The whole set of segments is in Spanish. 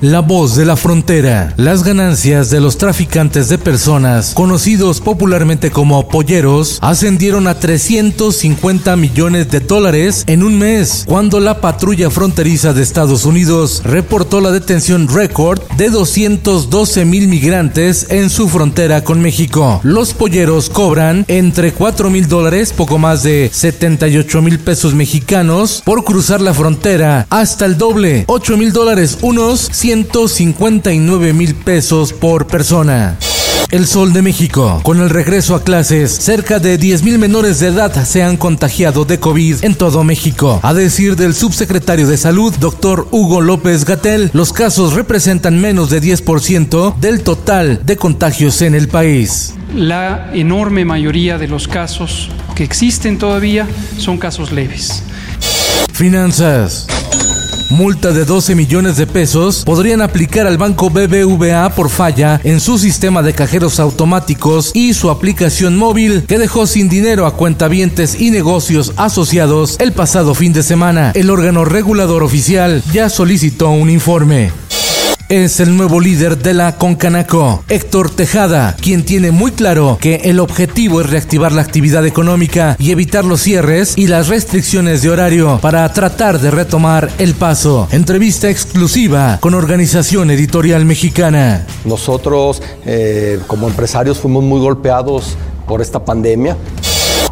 La voz de la frontera. Las ganancias de los traficantes de personas, conocidos popularmente como polleros, ascendieron a 350 millones de dólares en un mes, cuando la patrulla fronteriza de Estados Unidos reportó la detención récord de 212 mil migrantes en su frontera con México. Los polleros cobran entre 4 mil dólares, poco más de 78 mil pesos mexicanos, por cruzar la frontera, hasta el doble, 8 mil dólares, unos 159 mil pesos por persona. El Sol de México. Con el regreso a clases, cerca de 10 mil menores de edad se han contagiado de COVID en todo México. A decir del subsecretario de Salud, doctor Hugo López Gatel, los casos representan menos de 10% del total de contagios en el país. La enorme mayoría de los casos que existen todavía son casos leves. Finanzas. Multa de 12 millones de pesos podrían aplicar al banco BBVA por falla en su sistema de cajeros automáticos y su aplicación móvil que dejó sin dinero a cuentavientes y negocios asociados el pasado fin de semana. El órgano regulador oficial ya solicitó un informe es el nuevo líder de la Concanaco, Héctor Tejada, quien tiene muy claro que el objetivo es reactivar la actividad económica y evitar los cierres y las restricciones de horario para tratar de retomar el paso. Entrevista exclusiva con Organización Editorial Mexicana. Nosotros eh, como empresarios fuimos muy golpeados por esta pandemia.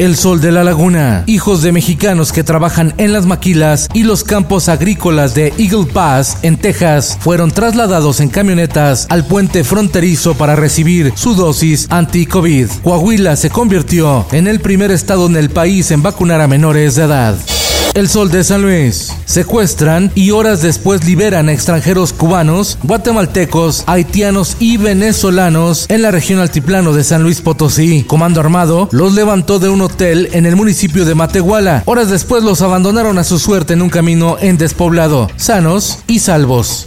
El Sol de la Laguna, hijos de mexicanos que trabajan en las maquilas y los campos agrícolas de Eagle Pass, en Texas, fueron trasladados en camionetas al puente fronterizo para recibir su dosis anti-COVID. Coahuila se convirtió en el primer estado en el país en vacunar a menores de edad. El Sol de San Luis. Secuestran y horas después liberan a extranjeros cubanos, guatemaltecos, haitianos y venezolanos en la región altiplano de San Luis Potosí. Comando Armado los levantó de un hotel en el municipio de Matehuala. Horas después los abandonaron a su suerte en un camino en despoblado, sanos y salvos.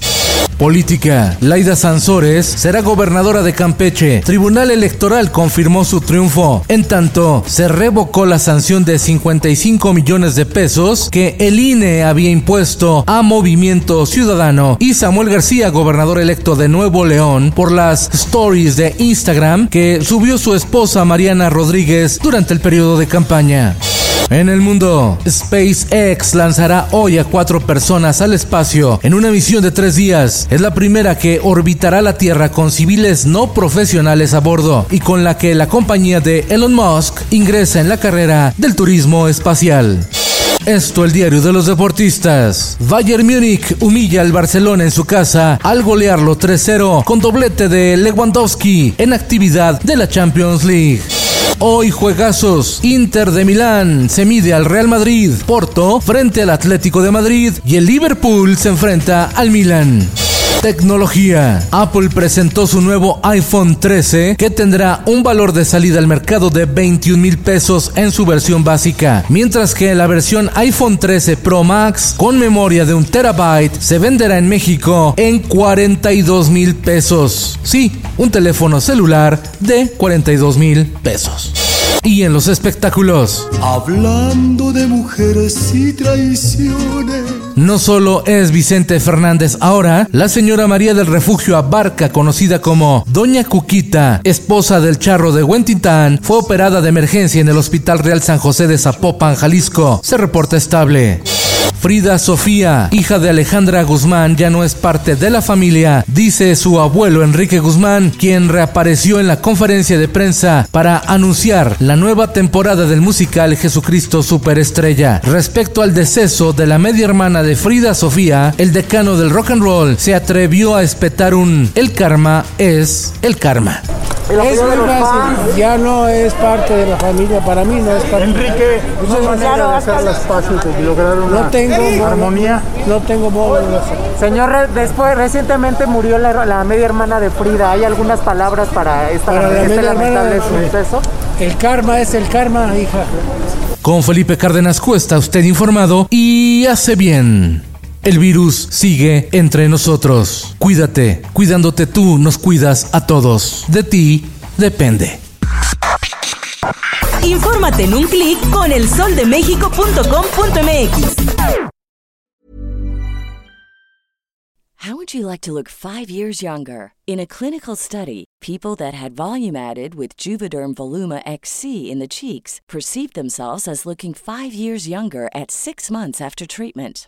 Política. Laida Sansores será gobernadora de Campeche. Tribunal Electoral confirmó su triunfo. En tanto, se revocó la sanción de 55 millones de pesos que el INE había impuesto a Movimiento Ciudadano y Samuel García, gobernador electo de Nuevo León, por las stories de Instagram que subió su esposa Mariana Rodríguez durante el periodo de campaña. En el mundo, SpaceX lanzará hoy a cuatro personas al espacio en una misión de tres días. Es la primera que orbitará la Tierra con civiles no profesionales a bordo y con la que la compañía de Elon Musk ingresa en la carrera del turismo espacial. Esto el diario de los deportistas. Bayern Múnich humilla al Barcelona en su casa al golearlo 3-0 con doblete de Lewandowski en actividad de la Champions League. Hoy juegazos. Inter de Milán se mide al Real Madrid. Porto frente al Atlético de Madrid. Y el Liverpool se enfrenta al Milan. Tecnología. Apple presentó su nuevo iPhone 13 que tendrá un valor de salida al mercado de 21 mil pesos en su versión básica, mientras que la versión iPhone 13 Pro Max con memoria de un terabyte se venderá en México en 42 mil pesos. Sí, un teléfono celular de 42 mil pesos. Y en los espectáculos. Hablando de mujeres y traiciones. No solo es Vicente Fernández ahora, la señora María del Refugio Abarca, conocida como Doña Cuquita, esposa del charro de Huentitán, fue operada de emergencia en el Hospital Real San José de Zapopan, Jalisco. Se reporta estable. Frida Sofía, hija de Alejandra Guzmán, ya no es parte de la familia, dice su abuelo Enrique Guzmán, quien reapareció en la conferencia de prensa para anunciar la nueva temporada del musical Jesucristo Superestrella. Respecto al deceso de la media hermana de Frida Sofía, el decano del rock and roll se atrevió a espetar un el karma es el karma. El Es muy fácil, ya no es parte de la familia, para mí no es parte Enrique, Muchas ¿una gracias. manera de hacer las paces, de lograr una No tengo armonía? No tengo modo de hacer. Señor, después, recientemente murió la, la media hermana de Frida. ¿Hay algunas palabras para, esta, Para la este lamentable suceso? El karma es el karma, hija. Con Felipe Cárdenas Cuesta, usted informado y hace bien. El virus sigue entre nosotros. Cuídate, cuidándote tú, nos cuidas a todos. De ti depende. Infórmate en un clic con elsoldemexico.com.mx. How would you like to look five years younger? In a clinical study, people that had volume added with Juvederm Voluma XC in the cheeks perceived themselves as looking five years younger at six months after treatment.